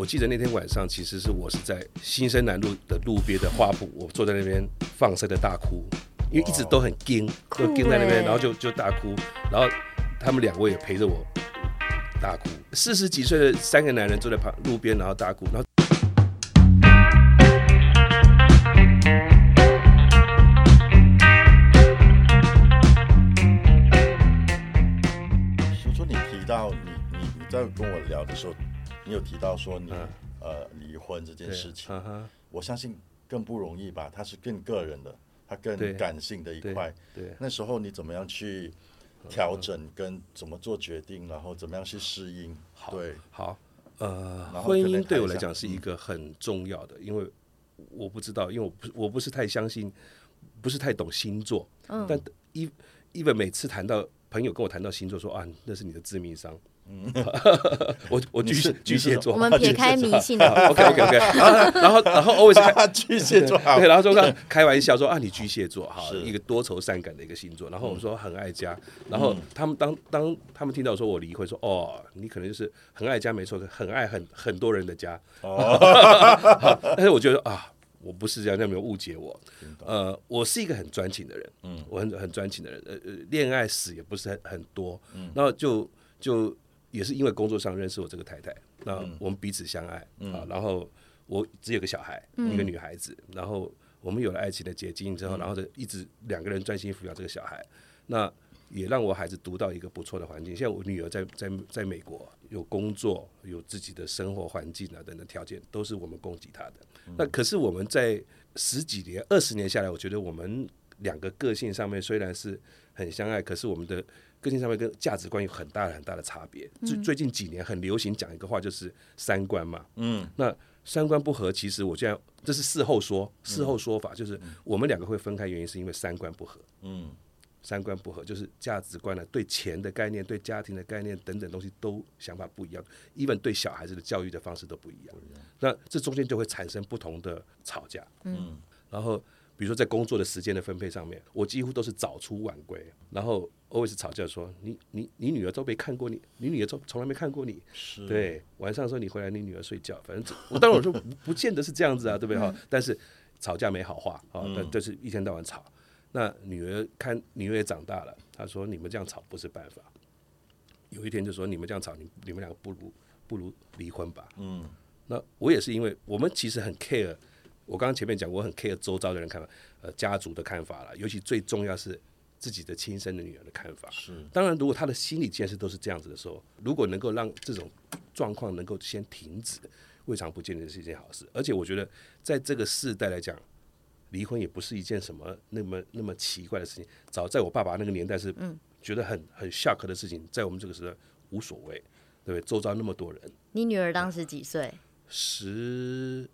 我记得那天晚上，其实是我是在新生南路的路边的花圃，我坐在那边放声的大哭，因为一直都很惊，都惊在那边，然后就就大哭，然后他们两位也陪着我大哭。四十几岁的三个男人坐在旁路边，然后大哭，然后。说说你提到你你你在跟我聊的时候，你有提到说你、嗯呃离婚这件事情，嗯，我相信更不容易吧？它是更个人的，它更感性的一块。对，那时候你怎么样去调整，跟怎么做决定，然后怎么样去适应？对，好，呃，然后婚可能对我来讲是一个很重要的，因为我不知道，因为我不我不是太相信，不是太懂星座，嗯但一 even 每次谈到朋友跟我谈到星座说啊，那是你的致命伤。我我巨巨蟹座我，们撇开 迷信的部 OK 分 OK OK，然后然后 always 开巨蟹座对，，然后就开开玩笑说啊，你巨蟹座哈，是一个多愁善感的一个星座。然后我说很爱家，然后他们当当他们听到说我离婚，说哦，你可能就是很爱家，没错，很爱很很多人的家。哦但是我觉得啊，我不是这样，你有没有误解我？呃，我是一个很专情的人，嗯，我很很专情的人，呃呃，恋爱史也不是很很多，嗯，然后就就也是因为工作上认识我这个太太，那我们彼此相爱啊，然后我只有个小孩，一个女孩子，然后我们有了爱情的结晶之后，然后就一直两个人专心抚养这个小孩，那也让我孩子读到一个不错的环境。现在我女儿在在在美国有工作，有自己的生活环境啊等等条件，都是我们供给她的。那可是我们在十几年、二十年下来，我觉得我们两个个性上面虽然是很相爱，可是我们的个性上面跟价值观有很大很大的差别。最最近几年很流行讲一个话，就是三观嘛。嗯，那三观不合，其实我现在这是事后说，事后说法就是我们两个会分开，原因是因为三观不合。嗯，三观不合，就是价值观呢、对钱的概念、对家庭的概念等等东西都想法不一样，even 对小孩子的教育的方式都不一样。那这中间就会产生不同的吵架。嗯，然后比如说在工作的时间的分配上面，我几乎都是早出晚归，然后 always 吵架说你你你女儿都没看过你，你女儿都从来没看过你。是，对，晚上的时候你回来，你女儿睡觉，反正我当然我说不不见得是这样子啊，对不对哈？但是吵架没好话啊，但就是一天到晚吵。那女儿看女儿也长大了，她说你们这样吵不是办法。有一天就说你们这样吵，你你们两个不如不如离婚吧。嗯，那我也是因为我们其实很 care，我刚刚前面讲我很 care 周遭的人看法，呃，家族的看法了，尤其最重要是自己的亲生的女儿的看法。是，当然，如果他的心理建设都是这样子的时候，如果能够让这种状况能够先停止，未尝不见得是一件好事。而且我觉得，在这个世代来讲，离婚也不是一件什么那么那么奇怪的事情。早在我爸爸那个年代是觉得很很 shock 的事情，在我们这个时代无所谓，对不对？周遭那么多人，你女儿当时几岁？十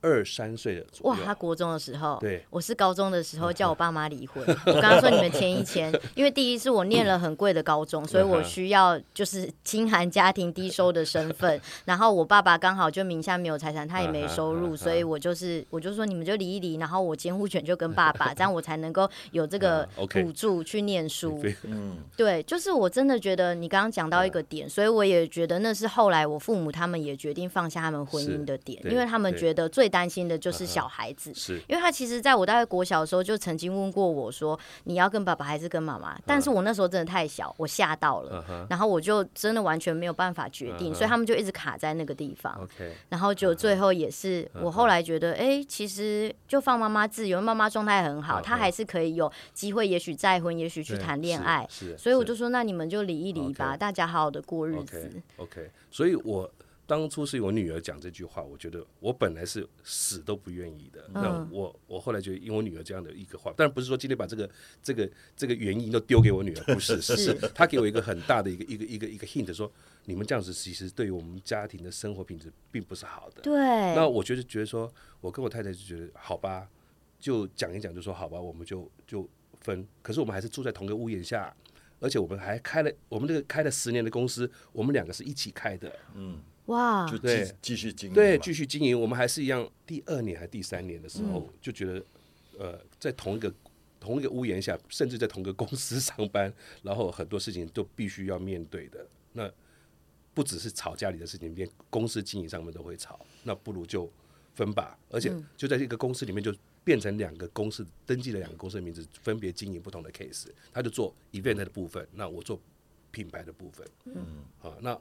二三岁的左哇，他，国中的时候，对。我是高中的时候叫我爸妈离婚。我刚刚说你们签一签，因为第一是我念了很贵的高中，所以我需要就是清寒家庭低收的身份。然后我爸爸刚好就名下没有财产，他也没收入，所以我就是我就说你们就离一离，然后我监护权就跟爸爸，这样我才能够有这个 补助去念书。嗯，对，就是我真的觉得你刚刚讲到一个点，所以我也觉得那是后来我父母他们也决定放下他们婚姻的点，因为他们觉得最担心的就是小孩子。是因为他其实在我大概国小的时候就曾经问过我说：“你要跟爸爸还是跟妈妈？”但是我那时候真的太小，我吓到了，然后我就真的完全没有办法决定，所以他们就一直卡在那个地方。OK，然后就最后也是我后来觉得，哎，其实就放妈妈自由，妈妈状态很好，她还是可以有机会，也许再婚，也许去谈恋是爱。是所以我就说，那你们就离一离吧，大家好好的过日子。OK，所以我当初是我女儿讲这句话，我觉得我本来是死都不愿意的。那嗯我我后来就，因为我女儿这样的一个话，当然不是说今天把这个这个这个原因都丢给我女儿，不是，是是她给我一个很大的一个一个一个一个 hint，说你们这样子其实对于我们家庭的生活品质并不是好的。对，那我觉得觉得说，我跟我太太就觉得好吧，就讲一讲，就说好吧，我们就就分。可是我们还是住在同个屋檐下，而且我们还开了我们这个开了十年的公司，我们两个是一起开的，哇，就对。继继续经营对，继续经营。我们还是一样，第二年还第三年的时候，就觉得呃，在同一个同一个屋檐下，甚至在同一个公司上班，然后很多事情都必须要面对的。那不只是吵家里的事情，连公司经营上面都会吵，那不如就分吧，而且就在这个公司里面就变成两个公司登记了两个公司的名字，分别经营不同的 case，他就做 event 的部分，那我做品牌的部分，嗯，啊，那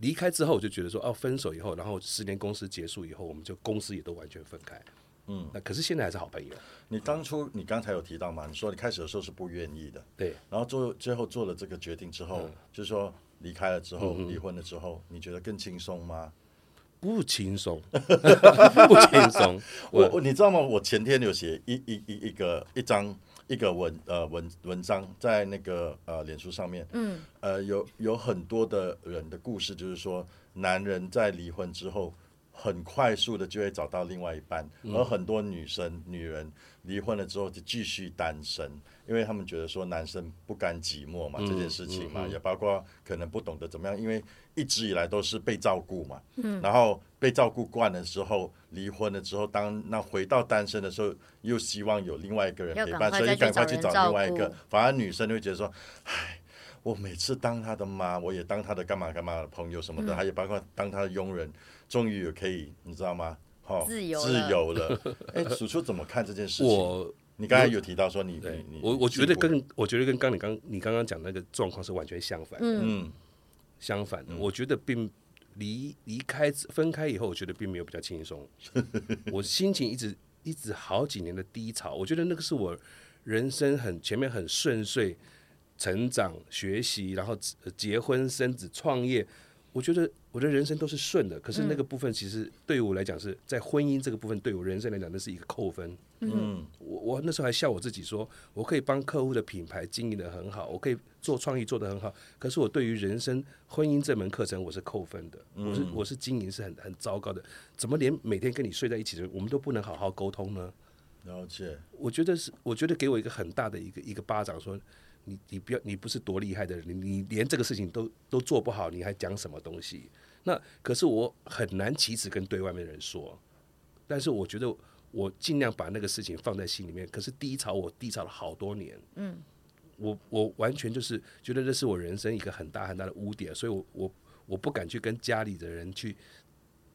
离开之后我就觉得说，哦，分手以后，然后十年公司结束以后，我们就公司也都完全分开，嗯，那可是现在还是好朋友，你当初你刚才有提到嘛？你说你开始的时候是不愿意的，对，然后做最后做了这个决定之后，就是说离开了之后，离婚了之后，你觉得更轻松吗？不轻松，不轻松，我我你知道吗？我前天有写一一一一个一张一个文呃文文章在那个呃脸书上面，嗯，呃有有很多的人的故事，就是说男人在离婚之后。很快速的就会找到另外一半，而很多女生、女人离婚了之后就继续单身，因为他们觉得说男生不甘寂寞嘛，这件事情嘛，也包括可能不懂得怎么样，因为一直以来都是被照顾嘛，然后被照顾惯了之后，离婚了之后，当那回到单身的时候，又希望有另外一个人陪伴，所以赶快去找另外一个，反而女生就会觉得说，唉。我每次当他的妈，我也当他的干嘛干嘛的朋友什么的，还有包括当他的佣人，终于也可以，你知道吗？好，自由自由了。哎，叔叔怎么看这件事情？我，你刚才有提到说你，你，你，我我觉得跟我觉得跟刚你刚你刚刚讲那个状况是完全相反。嗯，相反的，我觉得并离离开分开以后，我觉得并没有比较轻松。我心情一直一直好几年的低潮，我觉得那个是我人生很前面很顺遂。成长、学习，然后结婚、生子、创业，我觉得我的人生都是顺的。可是那个部分，其实对于我来讲，是在婚姻这个部分，对我人生来讲，那是一个扣分。嗯，我我那时候还笑我自己，说我可以帮客户的品牌经营的很好，我可以做创意做的很好。可是我对于人生婚姻这门课程，我是扣分的。我是我是经营是很很糟糕的。怎么连每天跟你睡在一起的人，我们都不能好好沟通呢？了解。我觉得是，我觉得给我一个很大的一个一个巴掌，说。你你不要，你不是多厉害的人，你你连这个事情都都做不好，你还讲什么东西？那可是我很难启齿跟对外面的人说，但是我觉得我尽量把那个事情放在心里面。可是低潮我低潮了好多年，嗯，我我完全就是觉得这是我人生一个很大很大的污点，所以我我我不敢去跟家里的人去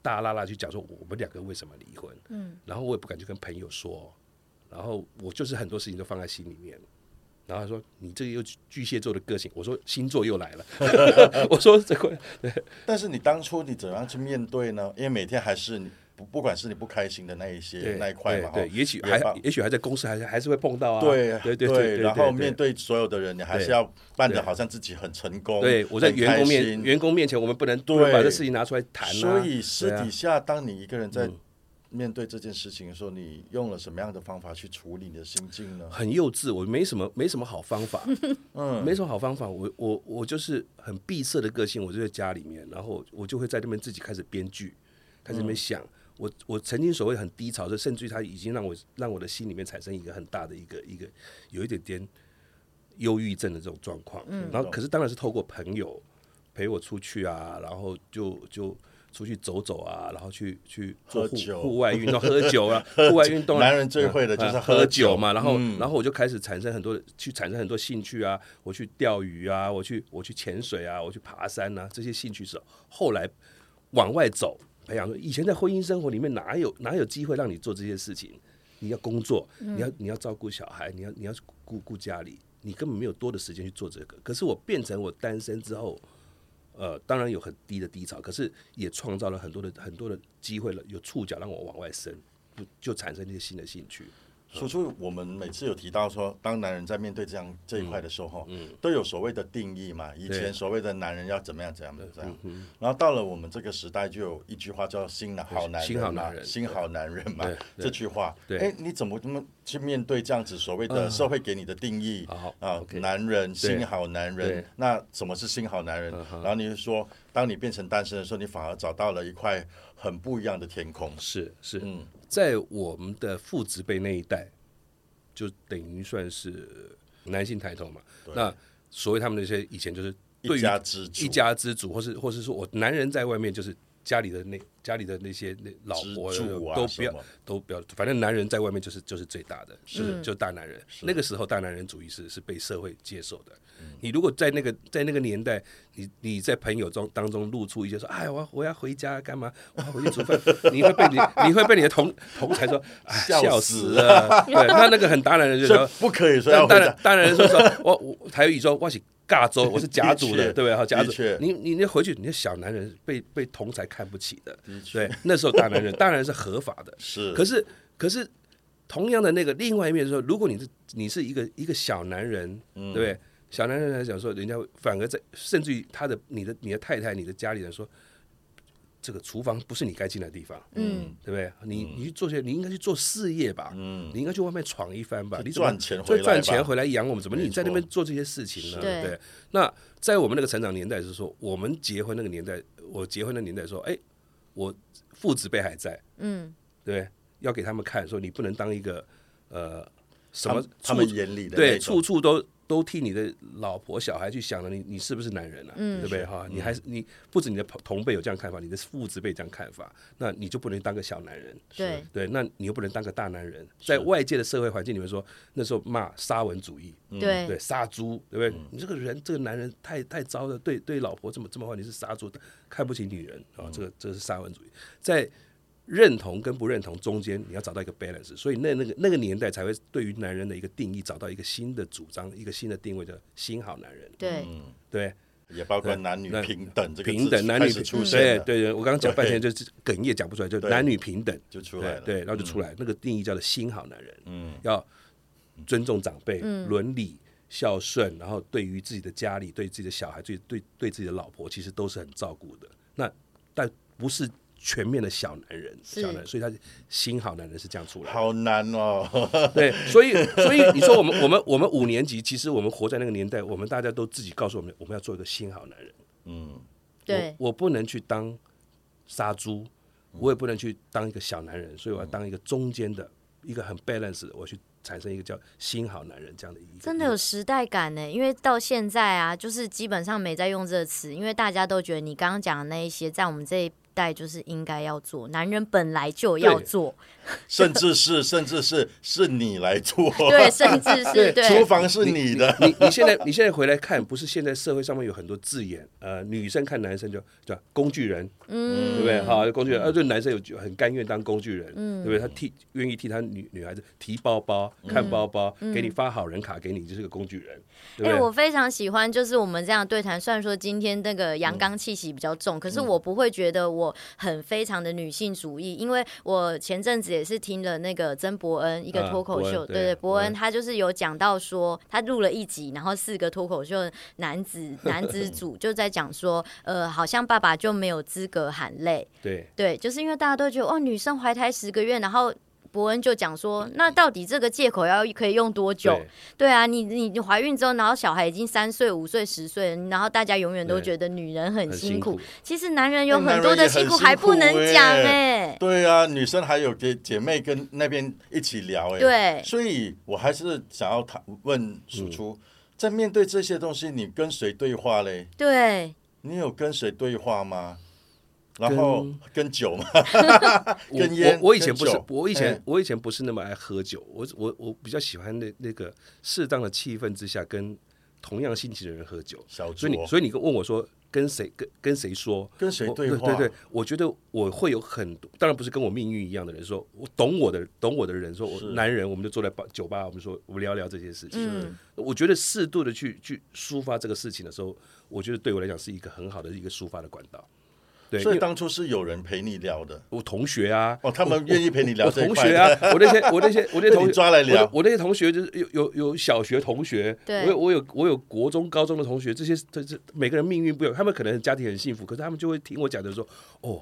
大拉拉去讲说我们两个为什么离婚，嗯，然后我也不敢去跟朋友说，然后我就是很多事情都放在心里面。然后他说：“你这个又巨蟹座的个性。”我说：“星座又来了。”我说：“这个。”但是你当初你怎样去面对呢？因为每天还是不不管是你不开心的那一些那一块嘛，对，也许还也许还在公司还是还是会碰到啊。对对对对，然后面对所有的人，你还是要扮的好像自己很成功。对，我在员工面员工面前，我们不能对把这事情拿出来谈。所以私底下，当你一个人在。面对这件事情的时候，你用了什么样的方法去处理你的心境呢？很幼稚，我没什么没什么好方法，嗯，没什么好方法。我我我就是很闭塞的个性，我就在家里面，然后我就会在那边自己开始编剧，开始那边想。我我曾经所谓很低潮的，甚至于他已经让我让我的心里面产生一个很大的一个一个有一点点忧郁症的这种状况。嗯，然后可是当然是透过朋友陪我出去啊，然后就就。出去走走啊，然后去去做户户外运动，喝酒啊，户外运动。男人最会的就是喝酒嘛，然后然后我就开始产生很多去产生很多兴趣啊，我去钓鱼啊，我去我去潜水啊，我去爬山啊，这些兴趣是后来往外走培养说。以前在婚姻生活里面哪有哪有机会让你做这些事情？你要工作，你要你要照顾小孩，你要你要顾顾家里，你根本没有多的时间去做这个。可是我变成我单身之后。呃，当然有很低的低潮，可是也创造了很多的很多的机会了，有触角让我往外伸，就就产生一些新的兴趣。说出我们每次有提到说，当男人在面对这样这一块的时候，嗯，都有所谓的定义嘛。以前所谓的男人要怎么样怎样的这样，然后到了我们这个时代，就有一句话叫“新好男人”嘛，“新好男人”嘛，这句话。哎，你怎么怎么去面对这样子所谓的社会给你的定义？啊？男人新好男人，那什么是新好男人？然后你就说，当你变成单身的时候，你反而找到了一块很不一样的天空。是是，嗯。在我们的父执辈那一代，就等于算是男性抬头嘛。那所谓他们那些以前就是一家之主，一家之主，或是或是说我男人在外面就是家里的那家里的那些那老婆啊都不要都不要，反正男人在外面就是就是最大的，就是就大男人。那个时候大男人主义是是被社会接受的。你如果在那个在那个年代，你你在朋友中当中露出一些说，哎，我要我要回家干嘛？我要回去煮饭，你会被你你会被你的同同才说，哎，笑笑死死了。对，那那个很大男人就说，不可以说要回家。当然当然说说，我我台语说我是尬州，我是甲族的，对不对？好，甲族的确，你你那回去，你那小男人被被同才看不起的，对，那时候大男人 当然是合法的，是，可是可是同样的那个另外一面是说，如果你是你是一个一个小男人，嗯。对不对？小男人来讲说，人家反而在甚至于他的你的你的太太、你的家里人说，这个厨房不是你该进的地方，嗯，对不对？你你去做些，你应该去做事业吧，嗯。你应该去外面闯一番吧，你赚钱就回来吧。赚钱回来养我们，怎么你在那边做这些事情呢？对对，那在我们那个成长年代是说，我们结婚那个年代，我结婚的年代说，哎，我父子辈还在，嗯，对对，要给他们看，说你不能当一个呃什么他们眼里的对处处都都替你的老婆小孩去想了，你你是不是男人啊？嗯。对不对？哈？你还是你不止你的同同辈有这样看法，你的父子辈这样看法，那你就不能当个小男人。对，对，那你又不能当个大男人，在外界的社会环境里面说，那时候骂沙文主义，对。对，杀猪，对不对？你这个人，这个男人太太糟了，对对，老婆这么这么坏，你是杀猪，看不起女人。啊、这个这个是沙文主义，在认同跟不认同中间，你要找到一个 balance，所以那那个那个年代才会对于男人的一个定义找到一个新的主张，一个新的定位，叫新好男人，对，对。也包括男女平等这个平等男女出现，对对对，我刚刚讲半天就是哽咽讲不出来，就男女平等。就出来了。对，对，然后就出来，那个定义叫做新好男人，嗯，要尊重长辈、伦理、孝顺，然后对于自己的家里、对自己的小孩、对对对自己的老婆，其实都是很照顾的。那但不是全面的小男人，小男人，所以他新好男人是这样出来的。好难哦，对，所以所以你说我们我们我们五年级，其实我们活在那个年代，我们大家都自己告诉我们，我们要做一个新好男人。嗯，对，我，我不能去当杀猪，我也不能去当一个小男人，所以我要当一个中间的一个很 balance 的，我去产生一个叫新好男人这样的一个。真的有时代感呢，因为到现在啊，就是基本上没在用这个词，因为大家都觉得你刚刚讲的那一些，在我们这一代就是应该要做，男人本来就要做，甚至是甚至是是你来做，对，甚至 是对厨房是你的，你你现在你现在回来看，不是现在社会上面有很多字眼，呃，女生看男生就叫工具人，嗯对不对？好，工具人，呃，就男生有就很甘愿当工具人，嗯对不对？他替愿意替他女女孩子提包包、看包包，给你发好人卡给你，就是个工具人，对哎？我非常喜欢，就是我们这样对谈。虽然说今天那个阳刚气息比较重，可是我不会觉得我很非常的女性主义，因为我前阵子也是听了那个曾伯恩一个啊脱口秀，对对对，伯恩他就是有讲到说，他录了一集，然后四个脱口秀男子男子组 就在讲说，呃，好像爸爸就没有资格喊累，对，对，就是因为大家都觉得哦，女生怀胎十个月，然后。伯恩就讲说，那到底这个借口要可以用多久？对对啊，你你你怀孕之后，然后小孩已经三岁、五岁、十岁了，然后大家永远都觉得女人很很辛苦。苦。其实男人有很多的辛苦还不能讲欸哎、对啊，女生还有姐姐妹跟那边一起聊哎，对所以我还是想要谈问叔叔，在面对这些东西，你跟谁对话嘞？对，你有跟谁对话吗？然后跟酒吗？我跟烟我我以前不是，我以前哎我以前不是那么爱喝酒，我我我比较喜欢那那个适当的气氛之下，跟同样心情的人喝酒。小所以你，所以你跟问我说跟谁跟跟谁说？跟谁我对话？对对，我觉得我会有很多，当然不是跟我命运一样的人说，我懂我的懂我的人说，我男人我们就坐在吧酒吧，我们说我们聊聊这些事情。嗯，我觉得适度的去去抒发这个事情的时候，我觉得对我来讲是一个很好的一个抒发的管道。对，所以当初是有人陪你聊的。我同学啊，哦，他们愿意陪你聊我同学啊，我那些我那些 我那些同学抓来聊。我我那些同学就是有有有小学同学，对。我有我有我有国中高中的同学，这些这这每个人命运不一样，他们可能家庭很幸福，可是他们就会听我讲的说，哦，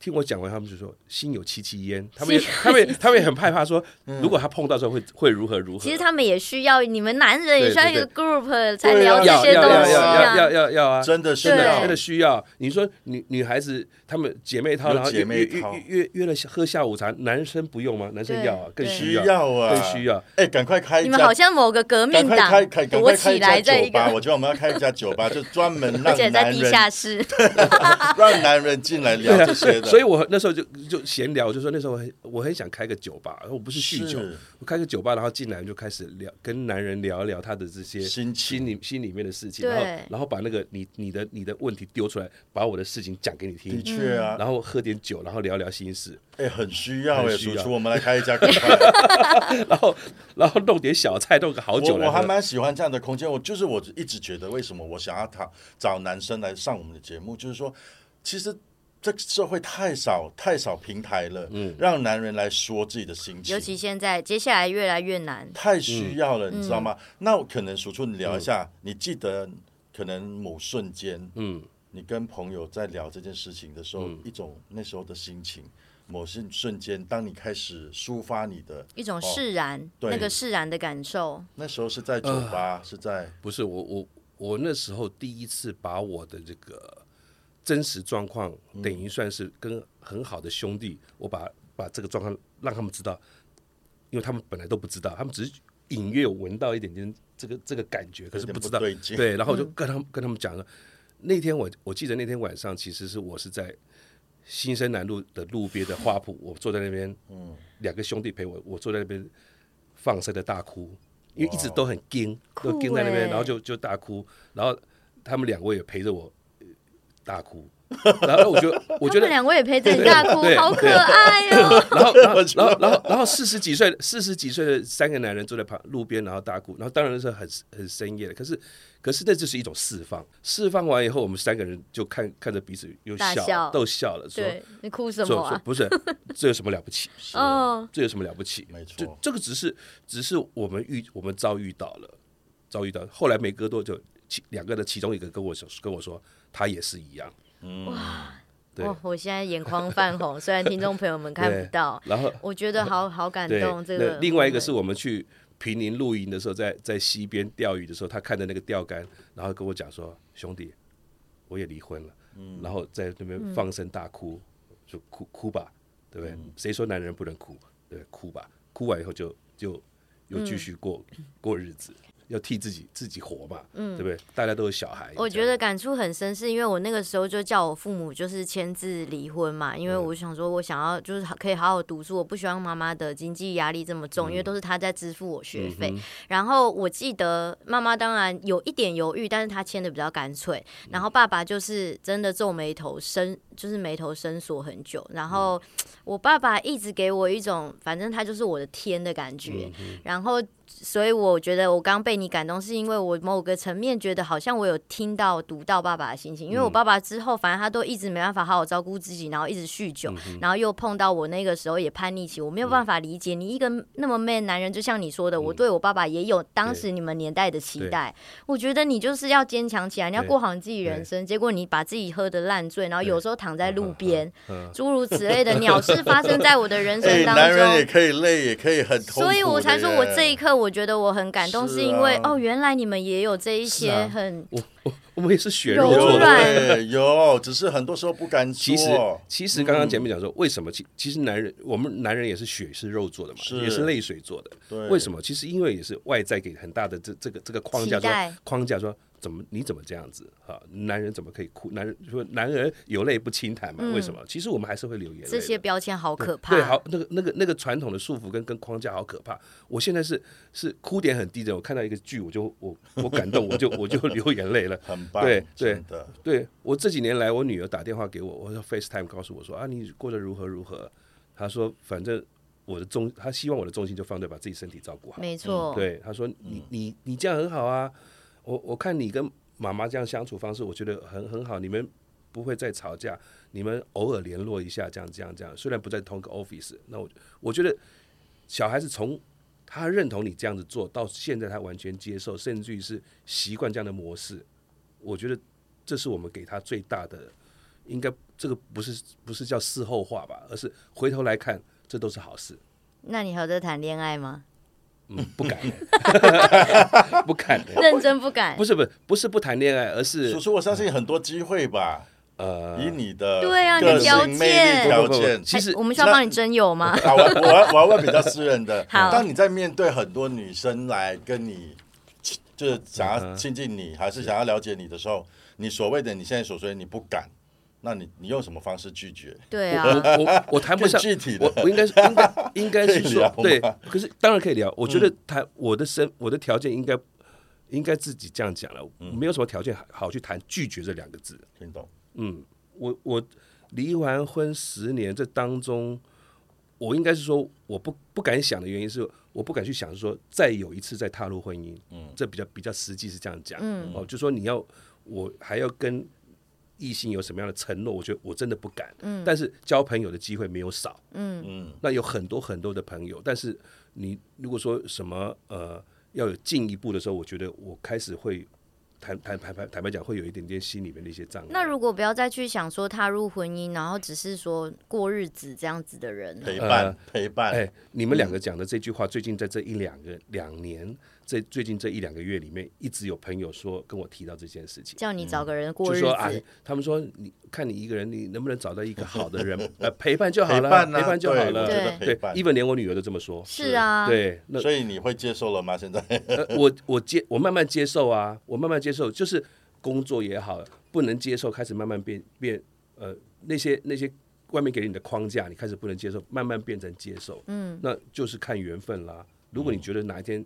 听我讲完，他们就说心有戚戚焉，他们也他们也他们也很害怕说，如果他碰到之后会会如何如何。其实他们也需要你们男人也需要一个 group 才聊这些东西要要要要啊。要要要啊！真的是对要真的需要。你说女女孩子她们姐妹淘，然后约姐妹淘约约了喝下午茶，男生不用吗？男生要啊，更对需需要啊，更需要。哎，赶快开你们好像某个革命党赶快开，开赶躲快开一家起来在一酒吧，个，我觉得我们要开一家酒吧，就专门 而让且在地下室。让男人进来聊这些的。所以我那时候就就闲聊，我就说那时候我很我很想开个酒吧，我不是酗酒，我开个酒吧，然后进来就开始聊，跟男人聊一聊他的这些心心里心里面的事情，然后然后把那个你你的你的问题丢出来，把我的事情讲给你听的听，确啊，然后喝点酒，然后聊聊心事，哎，很需要哎，很需要叔叔，我们来开一家。然后然后弄点小菜，弄个好酒我我还。蛮喜欢这样的空间。我就是我一直觉得，为什么我想要他找男生来上我们的节目，就是说，其实这个社会太少太少平台了，嗯让男人来说自己的心情尤。其现在，接下来越来越难。太需要嗯了，你知道吗？那我可能叔叔，你聊一下，你记得可能某瞬间，嗯，你跟朋友在聊这件事情的时候，一种那时候的心情，某些瞬间，当你开始抒发你的，一种释然，哦对那个释然的感受。那时候是在酒吧，是在不是我我我那时候第一次把我的这个真实状况，等于算是跟很好的兄弟，我把把这个状况让他们知道，因为他们本来都不知道，他们只是隐约有闻到一点点这个这个感觉，可是不知道。对对，然后我就跟他们跟他们讲了。那天我我记得那天晚上，其实是我是在新生南路的路边的花圃，我坐在那边，嗯，两个兄弟陪我，我坐在那边放声的大哭，因为一直都很惊，都惊在那边，欸。然后就就大哭，然后他们两位也陪着我呃大哭，然后我就我觉得两位也陪着你大哭，对好可爱哦。然后，然后，然后，然后，然后四十几岁、四十几岁的三个男人坐在旁路边，然后大哭，然后当然是很很深夜的，可是，可是那就是一种释放。释放完以后，我们三个人就看看着彼此又笑，逗笑都笑了，说你哭什么啊？说不是，这有什么了不起？哦，这有什么了不起？没错这这个只是只是我们遇我们遭遇到了，遭遇到。后来没隔多久，其两个的其中一个跟我说跟我说，他也是一样。对哇，我现在眼眶泛红，虽然听众朋友们看不到，然后我觉得好好感，动。这个另外一个是我们去平宁露营的时候，在在溪边钓鱼的时候，他看着那个钓竿，然后跟我讲说：“兄弟，我也离婚了。”嗯然后在那边放声大哭，就哭哭吧，对不对？嗯谁说男人不能哭？对，哭吧，哭完以后就就又继续过、过日子。要替自己自己活嘛，对不对？大家都有小孩，嗯我觉得感触很深，是因为我那个时候就叫我父母就是签字离婚嘛，因为我想说我想要就是可以好好读书，我不希望妈妈的经济压力这么重，因为都是她在支付我学费。然后我记得妈妈当然有一点犹豫，但是她签的比较干脆。然后爸爸就是真的皱眉头深，就是眉头深锁很久。然后我爸爸一直给我一种反正他就是我的天的感觉，然后。所以我觉得我刚被你感动，是因为我某个层面觉得好像我有听到、读到爸爸的心情。因为我爸爸之后，反正他都一直没办法好好照顾自己，然后一直酗酒，然后又碰到我那个时候也叛逆期，我没有办法理解你一个那么 man 男人，就像你说的，我对我爸爸也有当时你们年代的期待。我觉得你就是要坚强起来，你要过好你自己人生。结果你把自己喝的烂醉，然后有时候躺在路边，嗯诸如此类的鸟事发生在我的人 哎，生当男人也。可以累，也可以很痛苦。所以我才说，我这一刻我觉得我很感动，是是因为啊哦，原来你们也有这一些很我我 我们也是血柔肉做的，有，只是很多时候不敢说。其实，其实刚刚前面讲说，为什么？其其实男人，我们男人也是血是肉做的嘛，是。也是泪水做的。对。为什么？其实因为也是外在给很大的这这个这个框架说框架说怎么你怎么这样子啊？男人怎么可以哭？男人说男人有泪不轻弹嘛？为什么？其实我们还是会流眼泪。这些标签好可怕。对，好，那个那个那个传统的束缚跟跟框架好可怕。我现在是是哭点很低的，我看到一个剧，我就我我感动，我就我就流眼泪了。很棒，对对，对我这几年来，我女儿打电话给我，我说 FaceTime 告诉我说啊，你过得如何如何？她说反正我的重，她希望我的重心就放在把自己身体照顾好。没错，对，她说你你你这样很好啊，我我看你跟妈妈这样相处方式，我觉得很很好，你们不会再吵架，你们偶尔联络一下，这样这样这样，虽然不在同一个 office，那我我觉得小孩子从他认同你这样子做到现在，他完全接受，甚至于是习惯这样的模式，我觉得这是我们给他最大的，应该这个不是不是叫事后话吧，而是回头来看，这都是好事。那你还在谈恋爱吗？嗯，不敢，不敢，认真不敢。不是不是不是不谈恋爱，而是叔叔，我相信很多机会吧。呃，以你的对啊，你的条件条件，其实哎我们需要帮你征友吗？好，我我要我要问比较私人的。好当你在面对很多女生来跟你，就是想要亲近你，还是想要了解你的时候，你所谓的你现在所说的你不敢，那你你用什么方式拒绝？对我啊，我我谈不上具体的。我我应该是应该 应该是说对，可是当然可以聊。我觉得谈我的身我的条件应该应该自己这样讲了，没有什么条件好好去谈拒绝这两个字。听懂？嗯，我我离完婚十年，这当中，我应该是说我不不敢想的原因是，我不敢去想说再有一次再踏入婚姻，嗯，这比较比较实际是这样讲，嗯，哦，就说你要我还要跟异性有什么样的承诺，我觉得我真的不敢，嗯，但是交朋友的机会没有少，嗯。嗯，那有很多很多的朋友，但是你如果说什么呃要有进一步的时候，我觉得我开始会坦坦坦白坦白讲，会有一点点心里面的一些障碍。那如果不要再去想说踏入婚姻，然后只是说过日子这样子的人，陪伴呃陪伴，哎，你们两个讲的这句话，最近在这一两个两年，这最近这一两个月里面，一直有朋友说跟我提到这件事情，叫你找个人过日就说啊子，，他们说你看你一个人，你能不能找到一个好的人，呃，陪伴就好了，陪伴啊陪伴就好了，觉得对。陪伴，even 连我女儿都这么说，是啊，对，那所以你会接受了吗？现在？呃，我我接我慢慢接受啊，我慢慢接受，就是工作也好，不能接受，开始慢慢变变呃那些那些外面给你的框架，你开始不能接受，慢慢变成接受，嗯，那就是看缘分啦。如果你觉得哪一天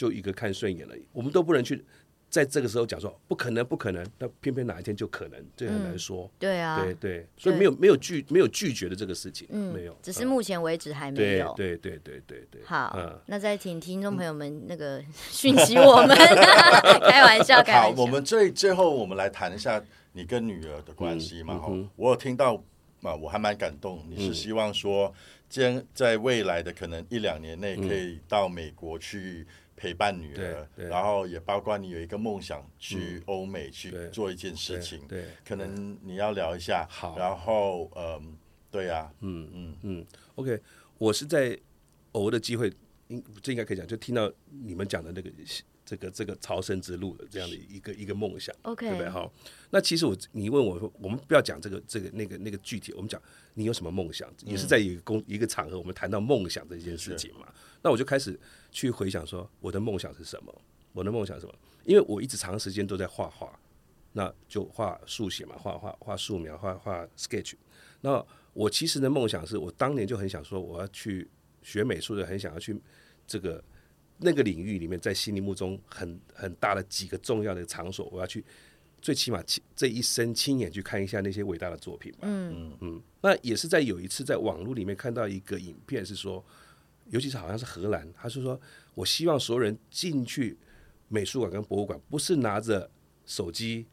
就一个看顺眼了，我们都不能去在这个时候讲说不可能不可能，那偏偏哪一天就可能，这很难说。对啊，对对，所以没有没有拒没有拒绝的这个事情，嗯没有，只是嗯目前为止还没对有。对对对对对，好，嗯那再请听众朋友们那个 讯息我们，开玩笑，开玩，笑。我们最最后我们来谈一下你跟女儿的关系嘛。哈、我有听到啊，我还蛮感动。你是希望说，将在未来的可能一两年内，可以到美国去陪伴女儿，然后也包括你有一个梦想去欧美去做一件事情。对，可能你要聊一下。好。然后嗯，对呀、嗯嗯。嗯，OK，我是在偶的机会，应这应该可以讲，就听到你们讲的那个这个这个朝圣之路的这样的一个一个梦想 OK 对不对？好，那其实我你问我说，我们不要讲这个这个那个那个具体，我们讲你有什么梦想，也是在一个公一个场合，我们谈到梦想这件事情嘛。那我就开始去回想说，我的梦想是什么？我的梦想是什么？因为我一直长时间都在画画，那就画速写嘛，画画画素描，画画 sketch。那我其实的梦想是我当年就很想说，我要去学美术的，很想要去这个那个领域里面，在心里目中很很大的几个重要的场所，我要去最起码亲这一生亲眼去看一下那些伟大的作品吧。嗯嗯，那也是在有一次在网络里面看到一个影片，是说，尤其是好像是荷兰，他是说我希望所有人进去美术馆跟博物馆，不是拿着手机，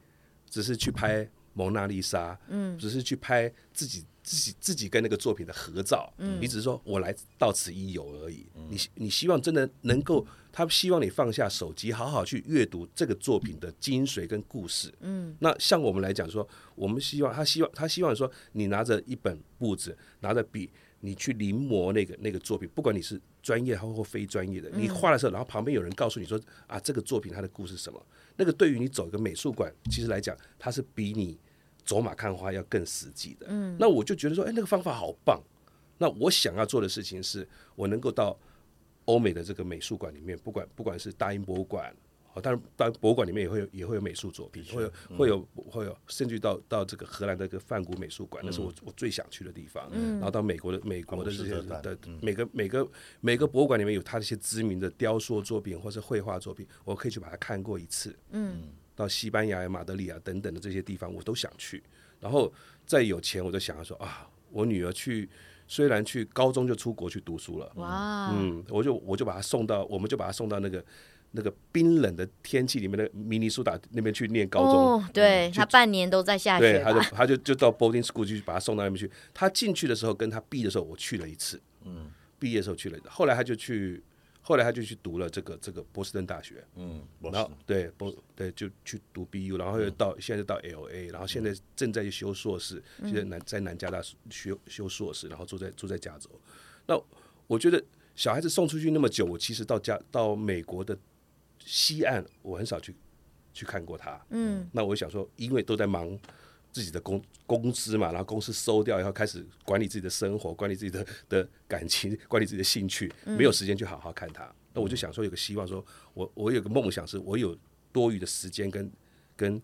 只是去拍蒙娜丽莎，嗯，只是去拍自己自己自己跟那个作品的合照，嗯，你只是说我来到此一游而已，你你希望真的能够，他希望你放下手机，好好去阅读这个作品的精髓跟故事，嗯，那像我们来讲说，我们希望他希望他希望说，你拿着一本簿子，拿着笔。你去临摹那个那个作品，不管你是专业或非专业的，你画的时候，然后旁边有人告诉你说啊，这个作品它的故事是什么？那个对于你走一个美术馆，其实来讲，它是比你走马看花要更实际的。嗯，那我就觉得说，哎，那个方法好棒。那我想要做的事情是，我能够到欧美的这个美术馆里面，不管不管是大英博物馆，哦，当然当然博物馆里面也会有也会有美术作品，会有会有会有，甚至到到这个荷兰的一个梵谷美术馆，那是我我最想去的地方。然后到美国的美国的这些的每个每个每个博物馆里面有他的一些知名的雕塑作品或是绘画作品，我可以去把它看过一次。嗯，到西班牙、马德里啊等等的这些地方，我都想去。然后再有钱，我就想要说啊，我女儿去，虽然去高中就出国去读书了，哇，嗯，我就我就把她送到，我们就把她送到那个那个冰冷的天气里面的明尼苏达那边去念高中。哦，对他半年都在下对，雪他就？他就就到 boarding school 去把他送到那边去。他进去的时候跟他毕业的时候，我去了一次，嗯，毕业的时候去了一次，后来他就去后来他就去读了这个这个波士顿大学，嗯，然后对波对就去读 BU，然后又到现在到 LA，然后现在正在修硕士，现在南在南加大修修硕士，然后住在住在加州。那我觉得小孩子送出去那么久，我其实到家到美国的西岸，我很少去去看过他。嗯，那我想说，因为都在忙自己的公公司嘛，然后公司收掉以后，开始管理自己的生活，管理自己的的感情，管理自己的兴趣，没有时间去好好看他。那我就想说，有个希望，说我我有个梦想，是我有多余的时间跟跟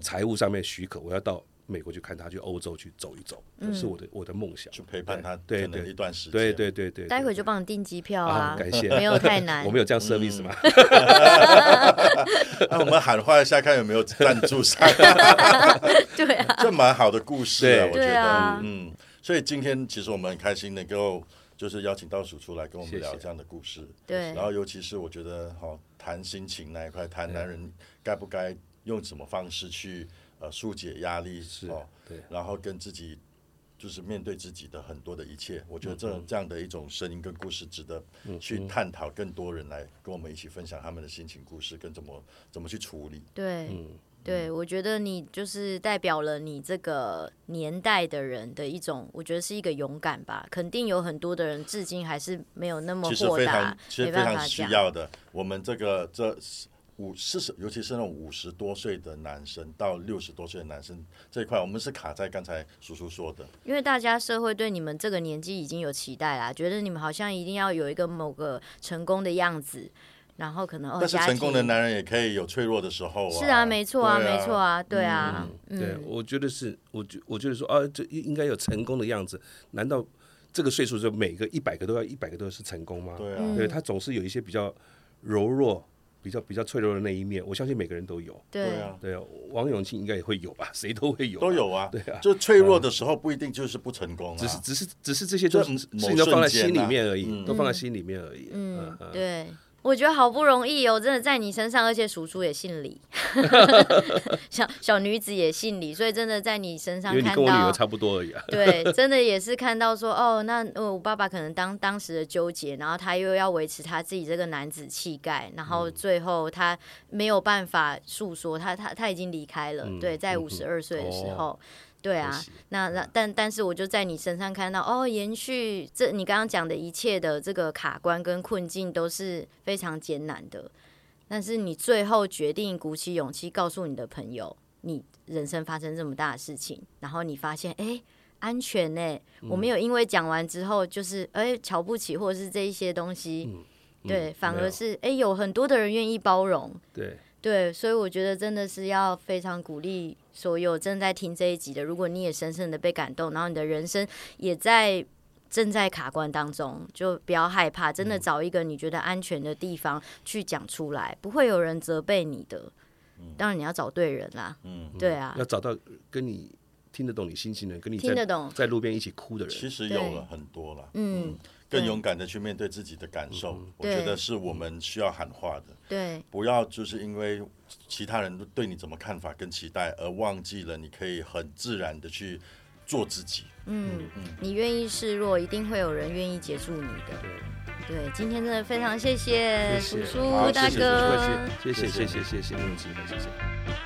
财务上面许可，我要到美国去看他，去欧洲去走一走，这是我的我的梦想。去陪伴他对可能对一段时间。对对对对，待会就帮你订机票啊。啊，感谢。没有太难。我。们有这样 service 吗？那我们喊话一下，看有没有赞助商。对啊，这蛮好的故事啊，我觉得。啊，嗯，所以今天其实我们很开心能够就是邀请到鼠出来跟我们聊这样的故事，对。然后尤其是我觉得哈，谈心情那一块，谈男人该不该用什么方式去呃疏解压力，是哦，对，然后跟自己。就是面对自己的很多的一切，我觉得嗯这这样的一种声音跟故事，值得去探讨，更多人来跟我们一起分享他们的心情故事，跟怎么怎么去处理。对，嗯对，我觉得你就是代表了你这个年代的人的一种，我觉得是一个勇敢吧。肯定有很多的人至今还是没有那么豁达，，其实没非常需办法讲。要的。我们这个这五四十，尤其是那种五十多岁的男生到六十多岁的男生这一块，我们是卡在刚才叔叔说的，因为大家社会对你们这个年纪已经有期待啦，觉得你们好像一定要有一个某个成功的样子，然后可能哦，但是成功的男人也可以有脆弱的时候啊。是啊，没错啊，对没错啊，对啊，对，我觉得是，我觉我觉得说啊，这应应该有成功的样子，难道这个岁数就每个一百个都要一百个都是成功吗？对啊，嗯对他总是有一些比较柔弱、比较比较脆弱的那一面，我相信每个人都有。对对啊，对啊，王永庆应该也会有吧，谁都会有，都。有啊。对啊，就脆弱的时候不一定就是不成功啊，只是只是只是这些都就是事某情都放在心里面而已，嗯都放在心里面而已。嗯嗯，对。我觉得好不容易哦，真的在你身上，而且叔叔也姓李，小小女子也姓李，所以真的在你身上看到跟我女儿，差不多而已啊。对，真的也是看到说，哦，那呃我爸爸可能当当时的纠结，然后他又要维持他自己这个男子气概，然后最后他没有办法诉说，他他他已经离开了，对，在五十二岁的时候。对啊，那那但但是我就在你身上看到哦，延续这你刚刚讲的一切的这个卡关跟困境都是非常艰难的，但是你最后决定鼓起勇气告诉你的朋友，你人生发生这么大的事情，然后你发现哎。安全呢、我没有因为讲完之后就是哎、瞧不起或者是这一些东西，对，反而是哎、有很多的人愿意包容，对，对，所以我觉得真的是要非常鼓励所有正在听这一集的，如果你也深深的被感动，然后你的人生也在正在卡关当中，就不要害怕，真的找一个你觉得安全的地方去讲出来，不会有人责备你的。当然你要找对人啦，嗯，对啊要，找到跟你听得懂你心情的人，跟你听得懂，在路边一起哭的人。其实有了很多了，嗯，对更勇敢的去面对自己的感受，我觉得是我们需要喊话的。对，不要就是因为其他人对你怎么看法跟期待，而忘记了你可以很自然的去做自己。嗯，嗯你愿意示弱，一定会有人愿意接住你的。对，今天真的非常谢谢谢谢叔叔好大谢谢哥。谢谢谢谢谢谢谢谢谢谢谢。